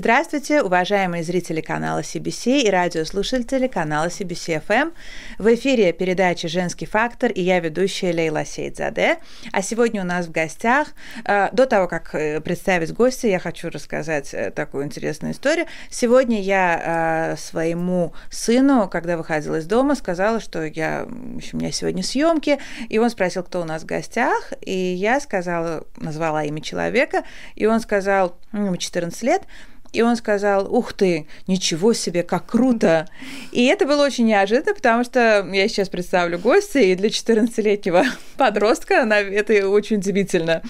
Здравствуйте, уважаемые зрители канала CBC и радиослушатели канала CBC FM. В эфире передача «Женский фактор» и я ведущая Лейла Сейдзаде. А сегодня у нас в гостях, э, до того, как э, представить гостя, я хочу рассказать э, такую интересную историю. Сегодня я своему сыну, когда выходила из дома, сказала, что я, в общем, у меня сегодня съемки, и он спросил, кто у нас в гостях, и я сказала, назвала имя человека, и он сказал, ему 14 лет, и он сказал, ух ты, ничего себе, как круто. И это было очень неожиданно, потому что я сейчас представлю гостя, и для 14-летнего подростка это очень удивительно.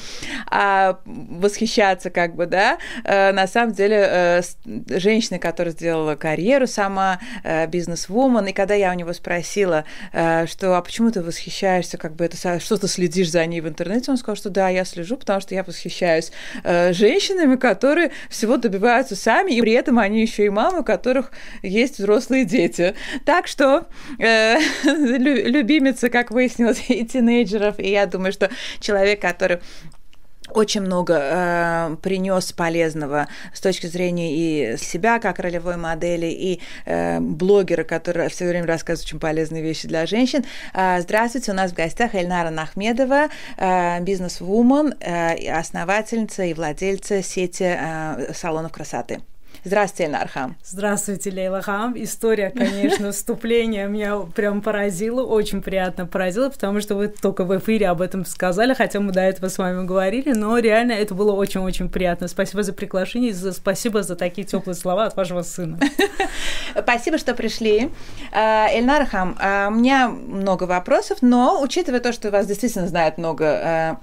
А восхищаться как бы, да, э, на самом деле э, женщина, которая сделала карьеру сама, э, бизнес-вумен, и когда я у него спросила, что, а почему ты восхищаешься, как бы это, что ты следишь за ней в интернете, он сказал, что да, я слежу, потому что я восхищаюсь женщинами, которые всего добиваются занимаются сами, и при этом они еще и мамы, у которых есть взрослые дети. Так что э, любимица, как выяснилось, и тинейджеров, и я думаю, что человек, который очень много э, принес полезного с точки зрения и себя как ролевой модели, и э, блогера, который все время рассказывает очень полезные вещи для женщин. Э, здравствуйте, у нас в гостях Эльнара Нахмедова, э, бизнес-вумен, э, основательница и владельца сети э, салонов красоты. Здравствуйте, Нархам. Здравствуйте, Лейла Хам. История, конечно, вступления меня прям поразила, очень приятно поразила, потому что вы только в эфире об этом сказали, хотя мы до этого с вами говорили, но реально это было очень-очень приятно. Спасибо за приглашение, за, спасибо за такие теплые слова от вашего сына. Спасибо, что пришли. А, Эльнар Хам, а, у меня много вопросов, но учитывая то, что вас действительно знает много а,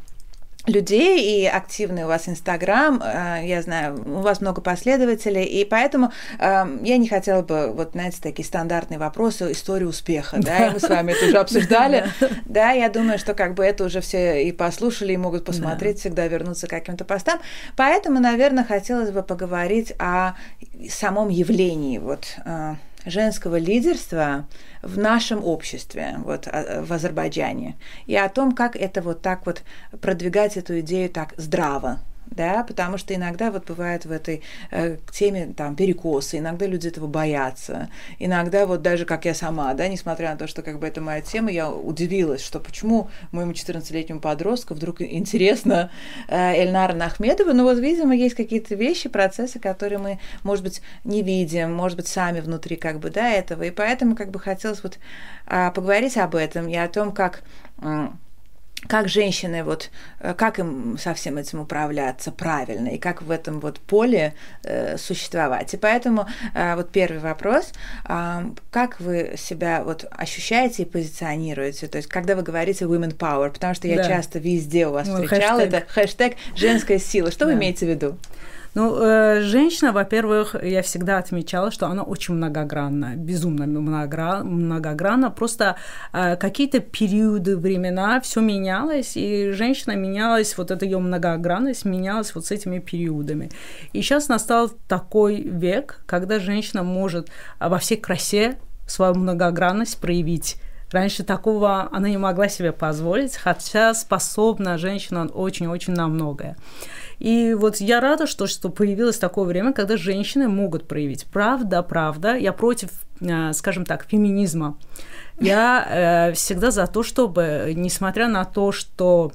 людей, и активный у вас Инстаграм, э, я знаю, у вас много последователей, и поэтому э, я не хотела бы, вот, знаете, такие стандартные вопросы, истории успеха, да, и мы с вами это уже обсуждали, да, я думаю, что как бы это уже все и послушали, и могут посмотреть, всегда вернуться к каким-то постам, поэтому, наверное, хотелось бы поговорить о самом явлении, вот, э, женского лидерства в нашем обществе, вот а, в Азербайджане, и о том, как это вот так вот продвигать эту идею так здраво, да, потому что иногда вот бывает в этой э, теме там перекосы, иногда люди этого боятся, иногда вот даже как я сама, да, несмотря на то, что как бы это моя тема, я удивилась, что почему моему 14-летнему подростку вдруг интересно э, Эльнара Нахмедова, но вот, видимо, есть какие-то вещи, процессы, которые мы, может быть, не видим, может быть, сами внутри как бы, да, этого, и поэтому как бы хотелось вот э, поговорить об этом и о том, как э, как женщины, вот, э, как им со всем этим управляться правильно, и как в этом вот поле э, существовать. И поэтому э, вот первый вопрос, э, как вы себя вот ощущаете и позиционируете, то есть когда вы говорите women power, потому что я да. часто везде у вас ну, встречала хэштег. это хэштег женская сила, что да. вы имеете в виду? Ну, э, женщина, во-первых, я всегда отмечала, что она очень многогранна, безумно многогранна. Просто э, какие-то периоды, времена, все менялось, и женщина менялась, вот эта ее многогранность менялась вот с этими периодами. И сейчас настал такой век, когда женщина может во всей красе свою многогранность проявить. Раньше такого она не могла себе позволить, хотя способна женщина очень-очень на многое. И вот я рада, что, что появилось такое время, когда женщины могут проявить. Правда, правда, я против, э, скажем так, феминизма. Я э, всегда за то, чтобы, несмотря на то, что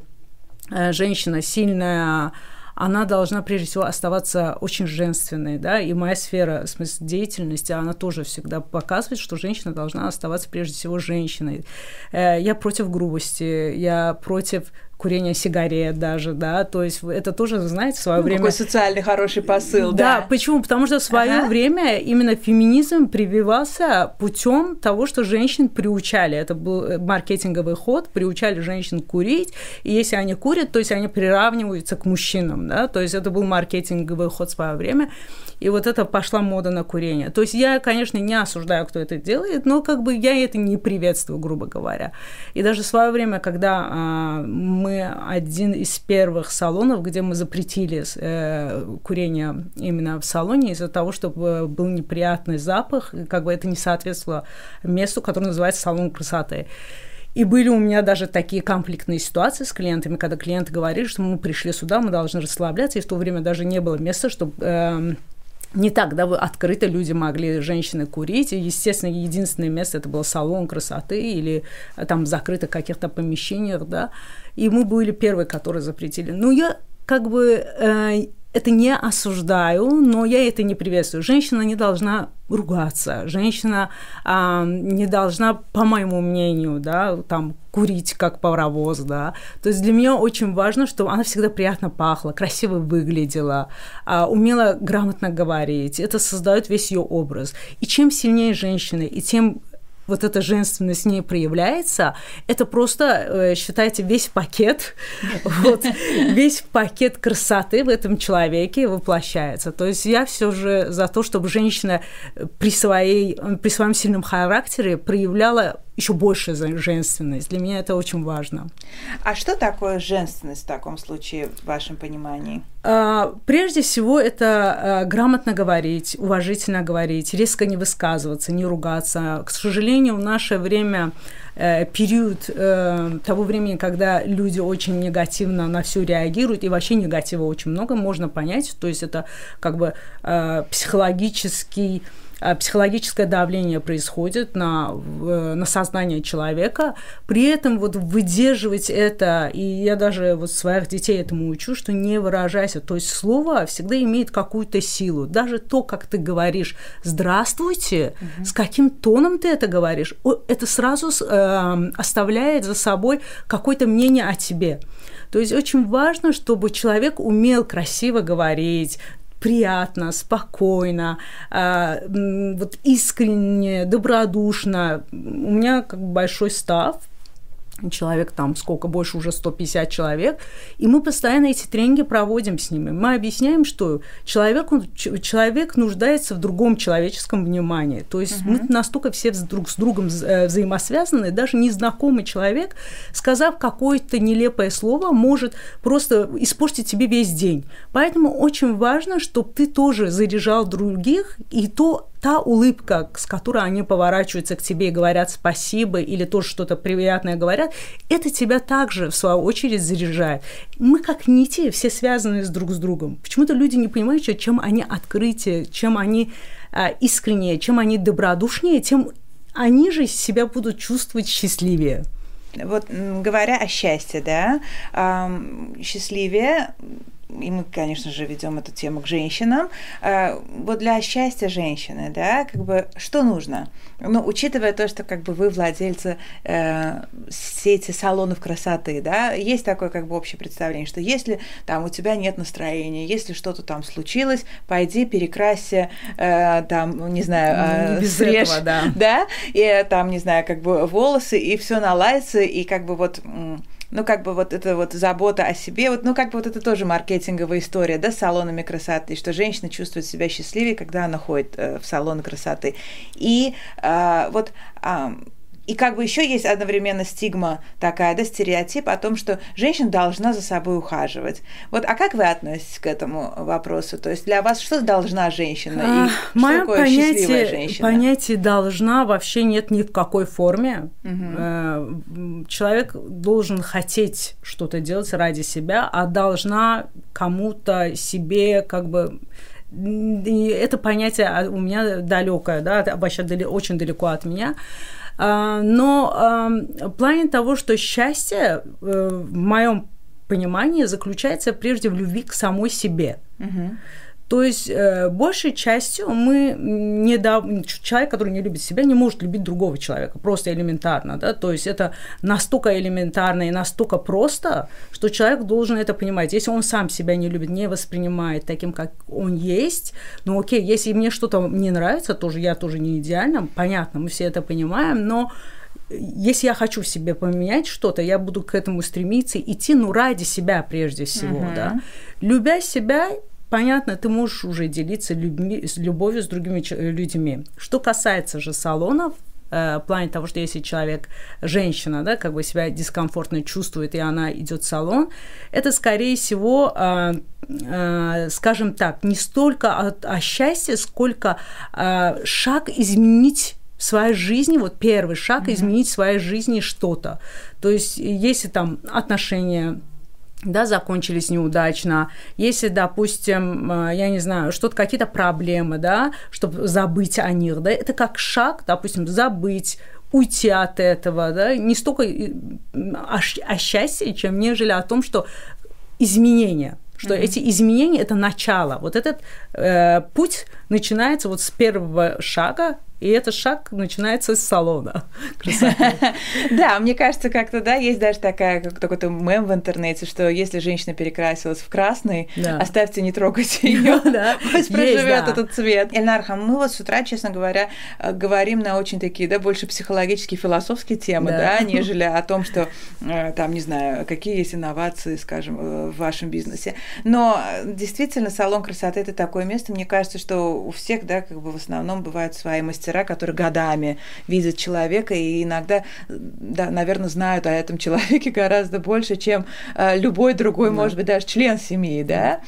э, женщина сильная, она должна прежде всего оставаться очень женственной, да, и моя сфера, в смысле, деятельности, она тоже всегда показывает, что женщина должна оставаться прежде всего женщиной. Я против грубости, я против курение сигарет даже, да, то есть это тоже, знаете, в свое ну, время... Какой социальный хороший посыл, да. Да, почему? Потому что в свое ага. время именно феминизм прививался путем того, что женщин приучали, это был э, маркетинговый ход, приучали женщин курить, и если они курят, то есть они приравниваются к мужчинам, да, то есть это был маркетинговый ход в свое время, и вот это пошла мода на курение. То есть я, конечно, не осуждаю, кто это делает, но как бы я это не приветствую, грубо говоря. И даже в свое время, когда а, мы один из первых салонов, где мы запретили э, курение именно в салоне из-за того, чтобы был неприятный запах, как бы это не соответствовало месту, которое называется салон красоты. И были у меня даже такие конфликтные ситуации с клиентами, когда клиенты говорили, что мы пришли сюда, мы должны расслабляться, и в то время даже не было места, чтобы э, не так, да, открыто люди могли, женщины, курить. И, естественно, единственное место это был салон красоты или э, там закрыто каких-то помещениях, да. И мы были первые, которые запретили. Ну, я как бы э, это не осуждаю, но я это не приветствую. Женщина не должна ругаться, женщина а, не должна, по моему мнению, да, там курить как паровоз, да. То есть для меня очень важно, чтобы она всегда приятно пахла, красиво выглядела, а, умела грамотно говорить. Это создает весь ее образ. И чем сильнее женщина, и тем вот эта женственность не проявляется, это просто, э, считайте, весь пакет, вот, весь пакет красоты в этом человеке воплощается. То есть я все же за то, чтобы женщина при, своей, при своем сильном характере проявляла еще больше женственность. Для меня это очень важно. А что такое женственность в таком случае, в вашем понимании? А, прежде всего, это а, грамотно говорить, уважительно говорить, резко не высказываться, не ругаться. К сожалению, в наше время э, период э, того времени, когда люди очень негативно на все реагируют, и вообще негатива очень много, можно понять. То есть это как бы э, психологический Э, психологическое давление происходит на, э, на сознание человека, при этом вот выдерживать это, и я даже вот своих детей этому учу, что не выражайся, то есть слово всегда имеет какую-то силу, даже то, как ты говоришь «здравствуйте», угу. с каким тоном ты это говоришь, это сразу э, оставляет за собой какое-то мнение о тебе. То есть очень важно, чтобы человек умел красиво говорить, приятно, спокойно, а, вот искренне, добродушно. У меня как большой став, человек там сколько, больше уже 150 человек, и мы постоянно эти тренинги проводим с ними. Мы объясняем, что человек, человек нуждается в другом человеческом внимании. То есть угу. мы настолько все друг с другом э, взаимосвязаны, даже незнакомый человек, сказав какое-то нелепое слово, может просто испортить тебе весь день. Поэтому очень важно, чтобы ты тоже заряжал других, и то та улыбка, с которой они поворачиваются к тебе и говорят спасибо, или тоже что-то приятное говорят, это тебя также, в свою очередь, заряжает. Мы как нити все связаны с друг с другом. Почему-то люди не понимают, чем они открытие, чем они а, искреннее, чем они добродушнее, тем они же себя будут чувствовать счастливее. Вот говоря о счастье, да, счастливее и мы, конечно же, ведем эту тему к женщинам. Э, вот для счастья женщины, да, как бы что нужно? Ну, учитывая то, что как бы вы владельцы э, сети салонов красоты, да, есть такое как бы общее представление, что если там у тебя нет настроения, если что-то там случилось, пойди перекрасься, э, там, не знаю, э, срежь, этого, да. да, и там, не знаю, как бы волосы, и все наладится, и как бы вот ну, как бы вот эта вот забота о себе, вот, ну, как бы вот это тоже маркетинговая история, да, с салонами красоты, что женщина чувствует себя счастливее, когда она ходит э, в салон красоты. И э, вот э, и как бы еще есть одновременно стигма такая, да, стереотип о том, что женщина должна за собой ухаживать. Вот, а как вы относитесь к этому вопросу? То есть для вас что должна женщина? А, и что Мое такое понятие, счастливая женщина? Понятие должна вообще нет ни в какой форме. Угу. Человек должен хотеть что-то делать ради себя, а должна кому-то себе как бы и это понятие у меня далекое, да, вообще очень далеко от меня. А, но в плане того, что счастье э, в моем понимании заключается прежде в любви к самой себе. Угу. То есть э, большей частью мы не да, человек, который не любит себя, не может любить другого человека, просто элементарно, да, то есть это настолько элементарно и настолько просто, что человек должен это понимать. Если он сам себя не любит, не воспринимает таким, как он есть, ну окей, если мне что-то не нравится, тоже я тоже не идеальна, понятно, мы все это понимаем, но если я хочу в себе поменять что-то, я буду к этому стремиться, идти, ну, ради себя прежде всего, uh-huh. да. Любя себя, понятно, ты можешь уже делиться людьми, с любовью с другими людьми. Что касается же салонов, э, в плане того, что если человек, женщина, да, как бы себя дискомфортно чувствует, и она идет в салон, это, скорее всего, э, э, скажем так, не столько о, о счастье, сколько шаг изменить в своей жизни, вот первый шаг, mm-hmm. изменить в своей жизни что-то. То есть, если там отношения да, закончились неудачно, если, допустим, э, я не знаю, что-то, какие-то проблемы, да, чтобы забыть о них, да, это как шаг, допустим, забыть, уйти от этого, да, не столько о, о счастье, чем нежели о том, что изменения, что mm-hmm. эти изменения это начало. Вот этот э, путь начинается вот с первого шага и этот шаг начинается с салона. Да, мне кажется, как-то, да, есть даже такая, как такой мем в интернете, что если женщина перекрасилась в красный, оставьте, не трогайте ее, пусть проживет этот цвет. Эльнархам, мы вот с утра, честно говоря, э, говорим на очень такие, да, больше психологические, философские темы, да, нежели о том, что э, там, не знаю, какие есть инновации, скажем, э, в вашем бизнесе. Но действительно, салон красоты – это такое место, мне кажется, что у всех, да, как бы в основном бывают свои мастера мастера, которые годами видят человека и иногда, да, наверное, знают о этом человеке гораздо больше, чем э, любой другой, да. может быть, даже член семьи, да.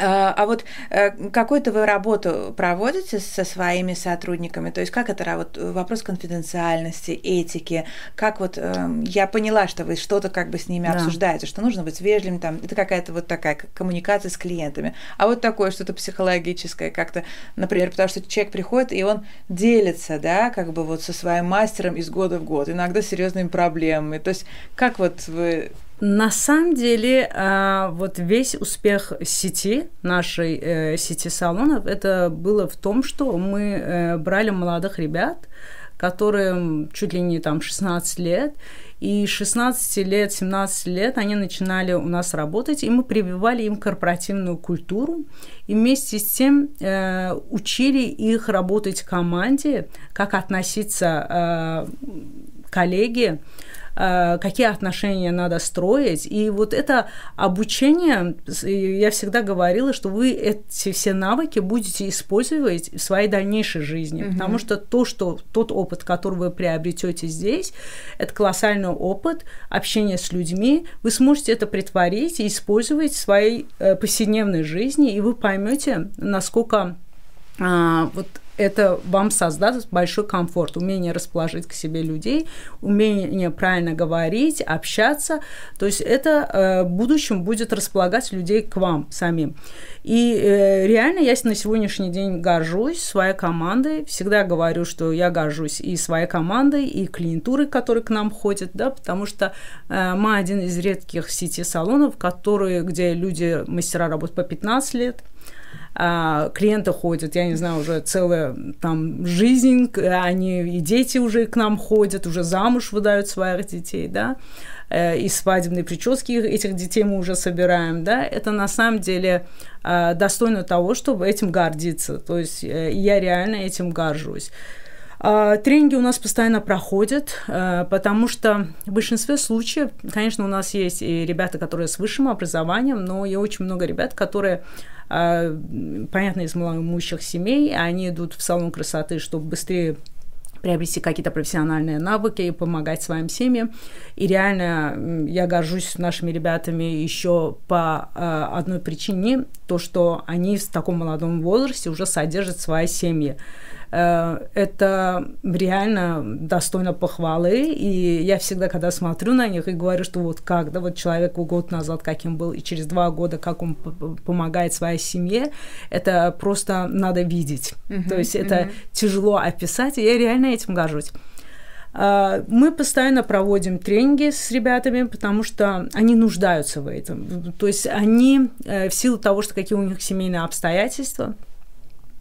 А, а вот э, какую-то вы работу проводите со своими сотрудниками? То есть как это вот вопрос конфиденциальности, этики? Как вот эм, я поняла, что вы что-то как бы с ними да. обсуждаете, что нужно быть вежливым, там это какая-то вот такая коммуникация с клиентами. А вот такое что-то психологическое, как-то, например, потому что человек приходит и он делится, да, как бы вот со своим мастером из года в год, иногда серьезными проблемами. То есть как вот вы на самом деле, а, вот весь успех сети, нашей э, сети салонов, это было в том, что мы э, брали молодых ребят, которым чуть ли не там 16 лет, и 16 лет, 17 лет они начинали у нас работать, и мы прививали им корпоративную культуру, и вместе с тем э, учили их работать в команде, как относиться э, коллеги, Э, какие отношения надо строить. И вот это обучение, я всегда говорила, что вы эти все навыки будете использовать в своей дальнейшей жизни, угу. потому что то, что тот опыт, который вы приобретете здесь, это колоссальный опыт общения с людьми, вы сможете это притворить и использовать в своей э, повседневной жизни, и вы поймете, насколько а, вот это вам создаст большой комфорт, умение расположить к себе людей, умение правильно говорить, общаться. То есть это э, в будущем будет располагать людей к вам самим. И э, реально я на сегодняшний день горжусь своей командой. Всегда говорю, что я горжусь и своей командой, и клиентурой, которая к нам ходит, да, потому что э, мы один из редких сети салонов, которые, где люди, мастера работают по 15 лет, а, клиенты ходят, я не знаю, уже целая там жизнь, они и дети уже к нам ходят, уже замуж выдают своих детей, да, э, и свадебные прически этих детей мы уже собираем, да, это на самом деле а, достойно того, чтобы этим гордиться, то есть э, я реально этим горжусь. А, тренинги у нас постоянно проходят, э, потому что в большинстве случаев, конечно, у нас есть и ребята, которые с высшим образованием, но и очень много ребят, которые понятно, из малоимущих семей, они идут в салон красоты, чтобы быстрее приобрести какие-то профессиональные навыки и помогать своим семьям. И реально я горжусь нашими ребятами еще по э, одной причине, то, что они в таком молодом возрасте уже содержат свои семьи. Э, это реально достойно похвалы, и я всегда, когда смотрю на них и говорю, что вот как, да, вот человек год назад каким был, и через два года как он помогает своей семье, это просто надо видеть. Uh-huh, То есть uh-huh. это тяжело описать, и я реально этим горжусь. Э, мы постоянно проводим тренинги с ребятами, потому что они нуждаются в этом. То есть они э, в силу того, что какие у них семейные обстоятельства,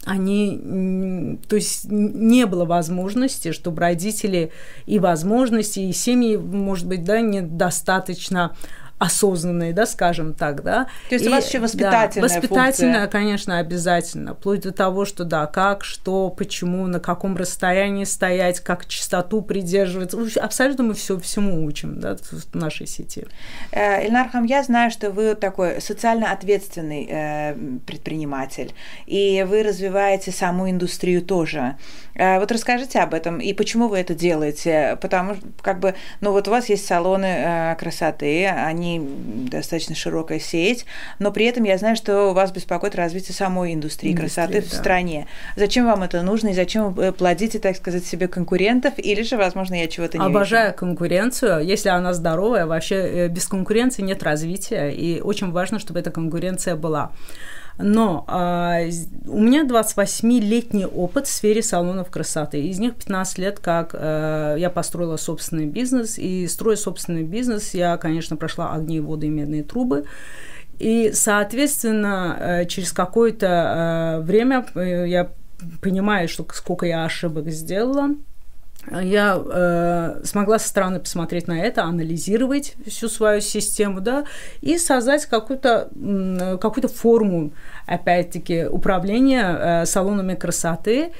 они, то есть не было возможности, чтобы родители и возможности, и семьи, может быть, да, недостаточно осознанные, да, скажем так, да. То есть и, у вас еще воспитательная да, воспитательная, функция. конечно, обязательно, вплоть до того, что да, как, что, почему, на каком расстоянии стоять, как чистоту придерживаться, абсолютно мы все всему учим, да, в нашей сети. Э, Эльнархам, я знаю, что вы такой социально ответственный э, предприниматель, и вы развиваете саму индустрию тоже. Э, вот расскажите об этом и почему вы это делаете, потому как бы, ну вот у вас есть салоны красоты, они компаний достаточно широкая сеть, но при этом я знаю, что вас беспокоит развитие самой индустрии, индустрии красоты да. в стране. Зачем вам это нужно и зачем вы плодите, так сказать, себе конкурентов, или же, возможно, я чего-то не Обожаю вижу? конкуренцию. Если она здоровая, вообще э, без конкуренции нет развития, и очень важно, чтобы эта конкуренция была. Но а, у меня 28-летний опыт в сфере салонов красоты. Из них 15 лет, как а, я построила собственный бизнес. И строя собственный бизнес, я, конечно, прошла огни, воды и медные трубы. И, соответственно, э, через какое-то э, время я понимаю, что сколько я ошибок сделала, я э, смогла со стороны посмотреть на это, анализировать всю свою систему, да, и создать какую-то какую форму, опять-таки, управления э, салонами красоты.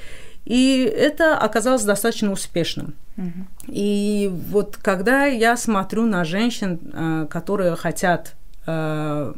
И это оказалось достаточно успешным. Угу. И вот когда я смотрю на женщин, э, которые хотят э,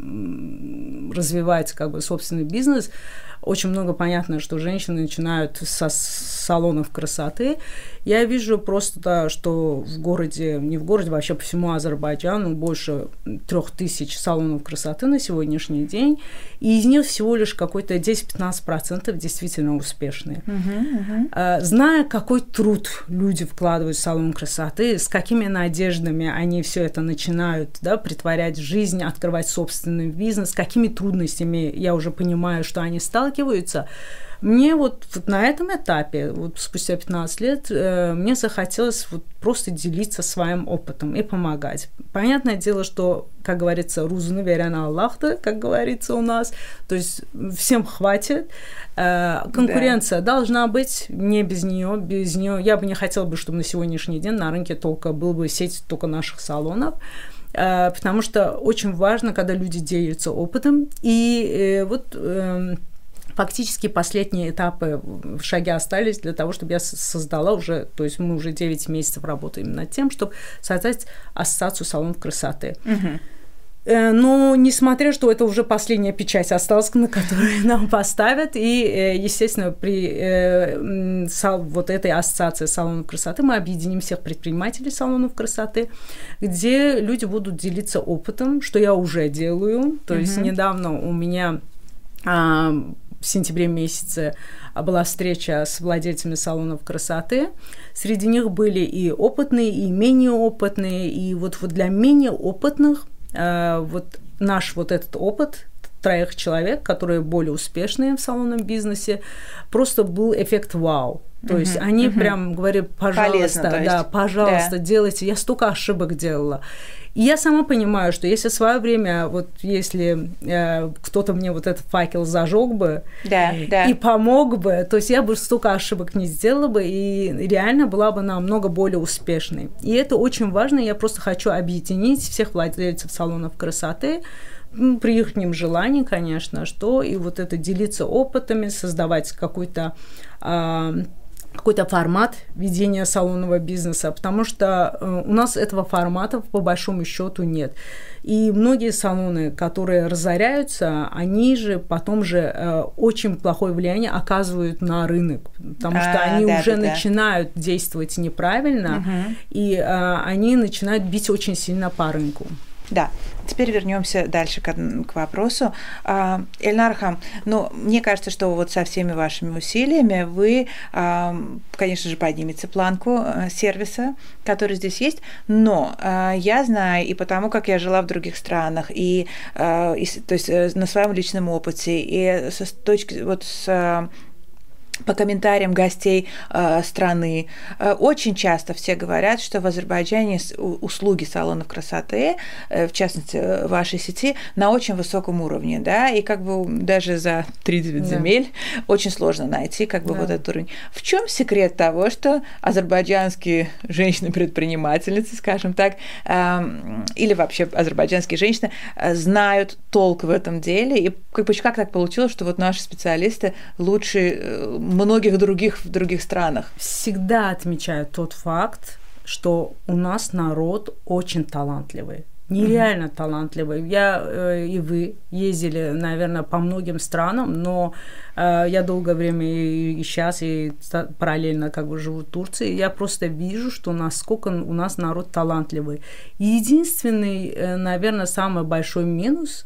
развивать как бы собственный бизнес, очень много понятно, что женщины начинают со салонов красоты. Я вижу просто, что в городе, не в городе, вообще по всему Азербайджану больше трех тысяч салонов красоты на сегодняшний день, и из них всего лишь какой-то 10-15% действительно успешные. Uh-huh, uh-huh. Зная, какой труд люди вкладывают в салон красоты, с какими надеждами они все это начинают да, притворять в жизнь, открывать собственный бизнес, какими трудностями я уже понимаю, что они сталкиваются, мне вот, вот на этом этапе, вот спустя 15 лет, э, мне захотелось вот просто делиться своим опытом и помогать. Понятное дело, что, как говорится, рузуны веря на Аллахта, как говорится у нас, то есть всем хватит. Э, конкуренция да. должна быть, не без нее, без нее. Я бы не хотела бы, чтобы на сегодняшний день на рынке только был бы сеть только наших салонов э, потому что очень важно, когда люди делятся опытом. И э, вот э, фактически последние этапы в шаге остались для того, чтобы я создала уже, то есть мы уже 9 месяцев работаем над тем, чтобы создать ассоциацию салонов красоты. Угу. Но несмотря, что это уже последняя печать осталась, на которую нам поставят, и, э, естественно, при э, вот этой ассоциации салонов красоты мы объединим всех предпринимателей салонов красоты, где люди будут делиться опытом, что я уже делаю. То есть недавно у меня в сентябре месяце была встреча с владельцами салонов красоты. Среди них были и опытные, и менее опытные. И вот, вот для менее опытных э, вот наш вот этот опыт троих человек, которые более успешные в салонном бизнесе, просто был эффект вау. То uh-huh, есть они uh-huh. прям говорили, пожалуйста, Полезно, да, пожалуйста, да. делайте. Я столько ошибок делала. И я сама понимаю, что если в свое время, вот если э, кто-то мне вот этот факел зажег бы да, да. и помог бы, то есть я бы столько ошибок не сделала бы и реально была бы намного более успешной. И это очень важно. Я просто хочу объединить всех владельцев салонов красоты, при их желании, конечно, что и вот это делиться опытами, создавать какой-то э, какой-то формат ведения салонного бизнеса, потому что э, у нас этого формата по большому счету нет. И многие салоны, которые разоряются, они же потом же э, очень плохое влияние оказывают на рынок, потому а, что они да, уже да, начинают действовать неправильно, угу. и э, они начинают бить очень сильно по рынку. Да, теперь вернемся дальше к, к вопросу. А, Эльнархам, ну, мне кажется, что вот со всеми вашими усилиями вы, а, конечно же, поднимете планку а, сервиса, который здесь есть, но я знаю, и потому как я жила в других странах, и, и то есть э, на своем личном опыте, и с точки вот с по комментариям гостей э, страны. Э, очень часто все говорят, что в Азербайджане услуги салонов красоты, э, в частности, вашей сети, на очень высоком уровне, да, и как бы даже за 30 да. земель очень сложно найти как бы да. вот этот уровень. В чем секрет того, что азербайджанские женщины-предпринимательницы, скажем так, э, или вообще азербайджанские женщины знают толк в этом деле, и как, как так получилось, что вот наши специалисты лучше многих других в других странах. Всегда отмечаю тот факт, что у нас народ очень талантливый. нереально mm-hmm. талантливые. Я э, и вы ездили, наверное, по многим странам, но э, я долгое время и, и сейчас, и параллельно как бы живу в Турции, я просто вижу, что насколько у нас народ талантливый. Единственный, э, наверное, самый большой минус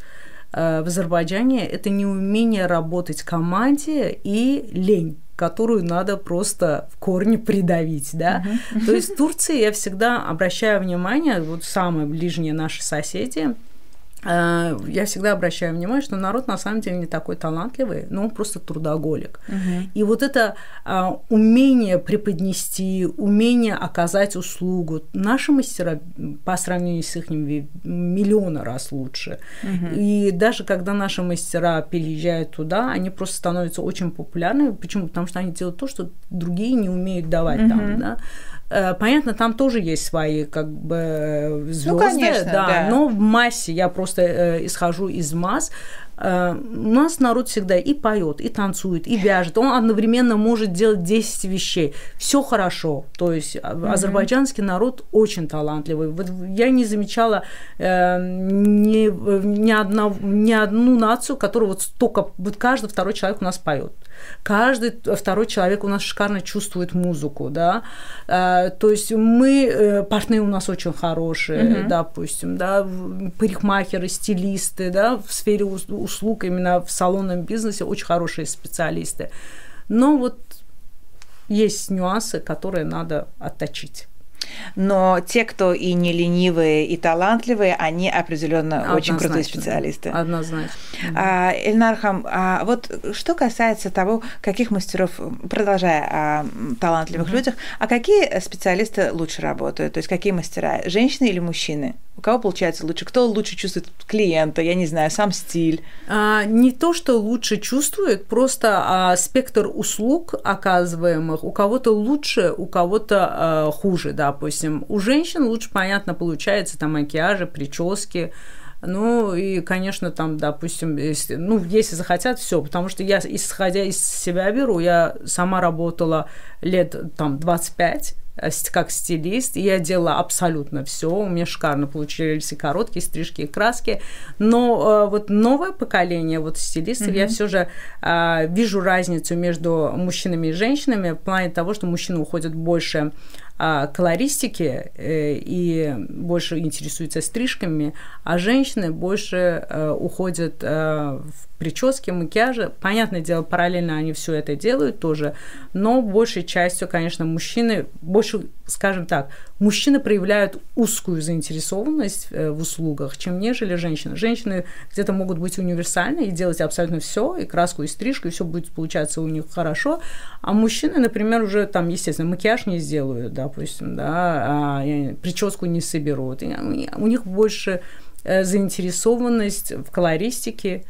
в Азербайджане – это неумение работать в команде и лень которую надо просто в корне придавить, да. Uh-huh. То есть в Турции я всегда обращаю внимание, вот самые ближние наши соседи, Э, я всегда обращаю внимание, что народ на самом деле не такой талантливый, но он просто трудоголик. Угу. И вот это а, умение преподнести, умение оказать услугу, наши мастера по сравнению с их миллионы раз лучше. Угу. И даже когда наши мастера переезжают туда, они просто становятся очень популярными. Почему? Потому что они делают то, что другие не умеют давать угу. там, да. Э, понятно, там тоже есть свои как бы звезды, ну, конечно, да, да, но в массе я просто э, исхожу из масс. Э, у нас народ всегда и поет, и танцует, и вяжет. Он одновременно может делать 10 вещей. Все хорошо. То есть mm-hmm. азербайджанский народ очень талантливый. Вот я не замечала э, ни, ни, одна, ни одну нацию, которая вот столько, вот каждый второй человек у нас поет. Каждый второй человек у нас шикарно чувствует музыку, да. А, то есть мы, э, партнеры у нас очень хорошие, mm-hmm. допустим, да, парикмахеры, стилисты, да, в сфере услуг, именно в салонном бизнесе очень хорошие специалисты. Но вот есть нюансы, которые надо отточить. Но те, кто и не ленивые, и талантливые, они определенно Однозначно. очень крутые специалисты. Однозначно. А, Эльнархам, а вот что касается того, каких мастеров, продолжая о талантливых угу. людях, а какие специалисты лучше работают? То есть какие мастера, женщины или мужчины? У кого получается лучше? Кто лучше чувствует клиента? Я не знаю, сам стиль. А, не то, что лучше чувствует, просто а, спектр услуг оказываемых у кого-то лучше, у кого-то а, хуже, допустим. У женщин лучше, понятно, получается там макияжи, прически, ну и, конечно, там, допустим, если, ну, если захотят, все, потому что я, исходя из себя беру, я сама работала лет там 25 Э, как стилист, я делала абсолютно все. У меня шикарно получились и короткие стрижки, и краски. Но э, вот новое поколение вот стилистов, mm-hmm. я все же э, вижу разницу между мужчинами и женщинами в плане того, что мужчины уходят больше а, колористики э, и больше интересуются стрижками, а женщины больше э, уходят э, в прически, макияжи. Понятное дело, параллельно они все это делают тоже, но большей частью, конечно, мужчины, больше, скажем так, мужчины проявляют узкую заинтересованность в услугах, чем нежели женщины. Женщины где-то могут быть универсальны и делать абсолютно все, и краску, и стрижку, и все будет получаться у них хорошо, а мужчины, например, уже там, естественно, макияж не сделают, допустим, да, а прическу не соберут. И у них больше э, заинтересованность в колористике.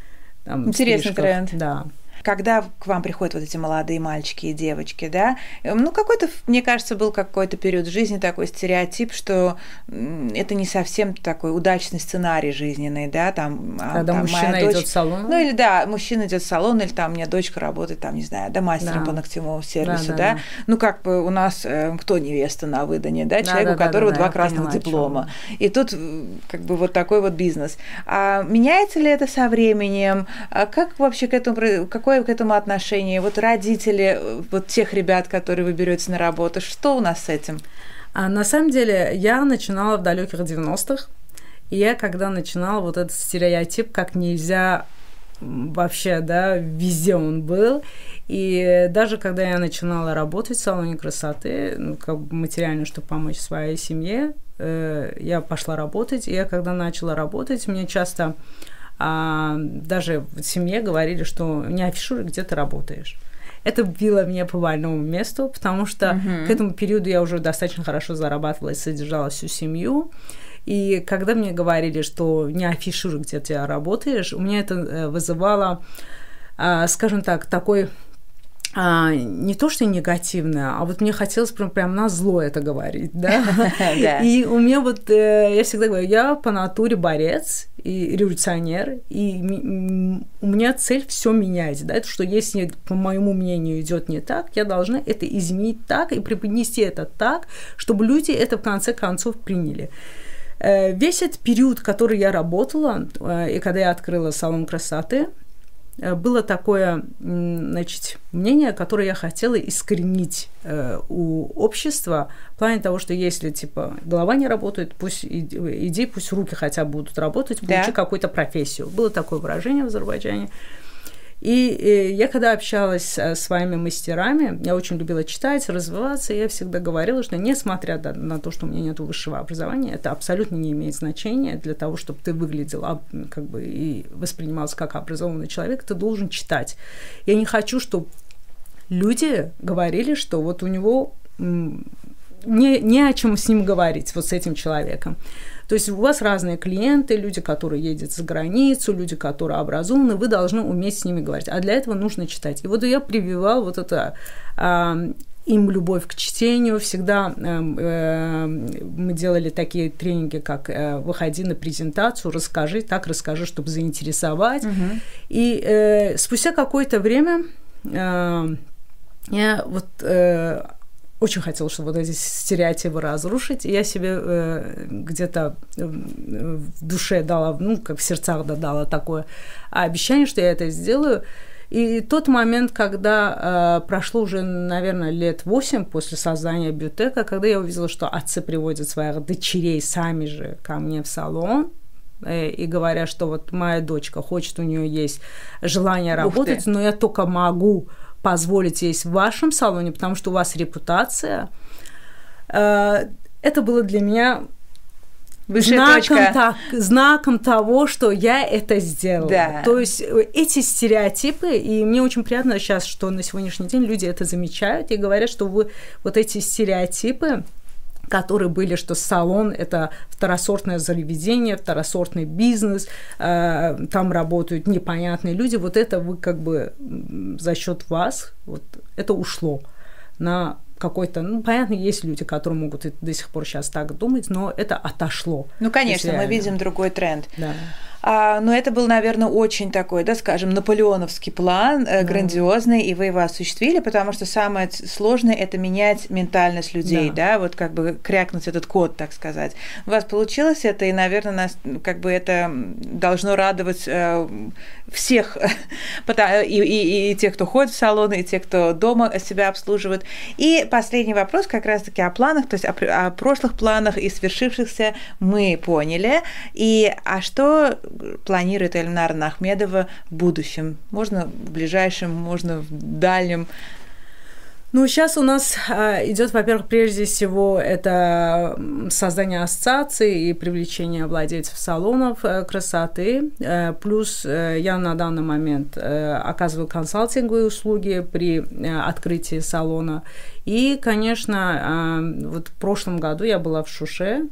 Там, Интересный тренд. Да когда к вам приходят вот эти молодые мальчики и девочки, да, ну, какой-то, мне кажется, был какой-то период жизни такой стереотип, что это не совсем такой удачный сценарий жизненный, да, там... А, когда там, мужчина дочь, идет в салон? Ну, или да, мужчина идет в салон, или там у меня дочка работает, там, не знаю, да, мастером да. по ногтевому сервису, да, да, да? да, ну, как бы у нас э, кто невеста на выдане, да, человек, да, у которого да, да, два красных поняла, диплома. И тут как бы вот такой вот бизнес. А меняется ли это со временем? А как вообще к этому, какой какое к этому отношение? Вот родители вот тех ребят, которые вы берете на работу, что у нас с этим? А на самом деле я начинала в далеких 90-х, и я когда начинала вот этот стереотип, как нельзя вообще, да, везде он был. И даже когда я начинала работать в салоне красоты, ну, как бы материально, чтобы помочь своей семье, э, я пошла работать. И я когда начала работать, мне часто а, даже в семье говорили, что не афишируй, где ты работаешь. Это било меня по больному месту, потому что uh-huh. к этому периоду я уже достаточно хорошо зарабатывала и содержала всю семью. И когда мне говорили, что не афишируй, где ты работаешь, у меня это э, вызывало, а, скажем так, такой а, не то, что негативное, а вот мне хотелось прям, прям на зло это говорить, да? И у меня вот, э, я всегда говорю, я по натуре борец и революционер, и у меня цель все менять, да, это что если, по моему мнению, идет не так, я должна это изменить так и преподнести это так, чтобы люди это в конце концов приняли. Весь этот период, который я работала, и когда я открыла салон красоты, было такое, значит, мнение, которое я хотела искоренить у общества в плане того, что если, типа, голова не работает, пусть иди, пусть руки хотя бы будут работать, получи да. какую-то профессию. Было такое выражение в Азербайджане. И э, я когда общалась с своими мастерами, я очень любила читать, развиваться, и я всегда говорила, что несмотря на то, что у меня нет высшего образования, это абсолютно не имеет значения для того, чтобы ты выглядел как бы и воспринимался как образованный человек, ты должен читать. Я не хочу, чтобы люди говорили, что вот у него не, не о чем с ним говорить, вот с этим человеком. То есть у вас разные клиенты, люди, которые едут за границу, люди, которые образованы, вы должны уметь с ними говорить. А для этого нужно читать. И вот я прививал вот это а, им любовь к чтению. Всегда э, э, мы делали такие тренинги, как э, выходи на презентацию, расскажи, так расскажи, чтобы заинтересовать. Угу. И э, спустя какое-то время э, я вот э, очень хотела, чтобы вот эти стереотипы разрушить. И я себе э, где-то э, в душе дала, ну, как в сердцах дала такое обещание, что я это сделаю. И тот момент, когда э, прошло уже, наверное, лет восемь после создания биотека, когда я увидела, что отцы приводят своих дочерей сами же ко мне в салон, э, и говорят, что вот моя дочка хочет, у нее есть желание работать, но я только могу позволить есть в вашем салоне, потому что у вас репутация. Э, это было для меня знаком, так, знаком того, что я это сделала. Да. То есть э, эти стереотипы, и мне очень приятно сейчас, что на сегодняшний день люди это замечают и говорят, что вы вот эти стереотипы, которые были, что салон – это второсортное заведение, второсортный бизнес, э, там работают непонятные люди. Вот это вы как бы за счет вас, вот это ушло на какой-то, ну, понятно, есть люди, которые могут до сих пор сейчас так думать, но это отошло. Ну, конечно, мы видим другой тренд. Да. А, но это был, наверное, очень такой, да, скажем, наполеоновский план, э, грандиозный, и вы его осуществили, потому что самое сложное – это менять ментальность людей, да. да, вот как бы крякнуть этот код, так сказать. У вас получилось это, и, наверное, нас, как бы это должно радовать э, всех, и, и, и тех, кто ходит в салоны, и тех, кто дома себя обслуживает. И последний вопрос как раз-таки о планах, то есть о, о прошлых планах и свершившихся мы поняли. И а что планирует Эльнара Ахмедова в будущем? Можно в ближайшем, можно в дальнем? Ну, сейчас у нас а, идет, во-первых, прежде всего, это создание ассоциации и привлечение владельцев салонов э, красоты. Э, плюс э, я на данный момент оказываю консалтинговые услуги при открытии салона. И, конечно, а, вот в прошлом году я была в Шуше,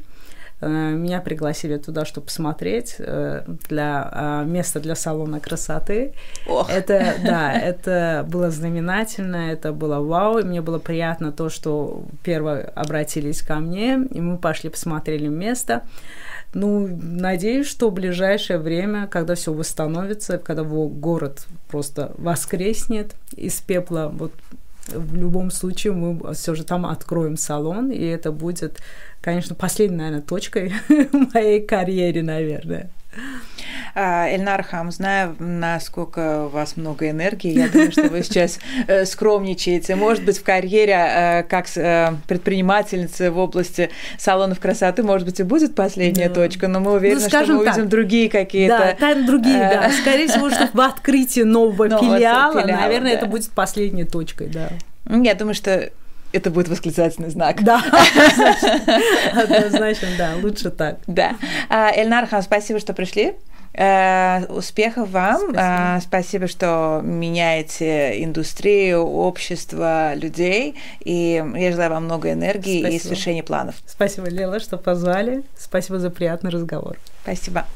меня пригласили туда, чтобы посмотреть э, для а, места для салона красоты. Ох. Это, да, это было знаменательно, это было вау, и мне было приятно то, что первые обратились ко мне, и мы пошли посмотрели место. Ну, надеюсь, что в ближайшее время, когда все восстановится, когда город просто воскреснет из пепла, вот в любом случае мы все же там откроем салон, и это будет, конечно, последней, наверное, точкой моей карьере, наверное. А, Эльнар Хам, знаю, насколько у вас много энергии, я думаю, что вы сейчас э, скромничаете. Может быть, в карьере э, как э, предпринимательницы в области салонов красоты, может быть, и будет последняя да. точка, но мы уверены, ну, что мы увидим так, другие какие-то... Да, там другие, да. Скорее всего, что в открытии нового, нового филиала, филиала, наверное, да. это будет последней точкой, да. Я думаю, что это будет восклицательный знак. Да, однозначно, да, лучше так. Да. А, Эльнар Хан, спасибо, что пришли. Э, успехов вам. Спасибо. Э, спасибо, что меняете индустрию, общество, людей. И я желаю вам много энергии Спасибо. и свершения планов. Спасибо, Лела, что позвали. Спасибо за приятный разговор. Спасибо.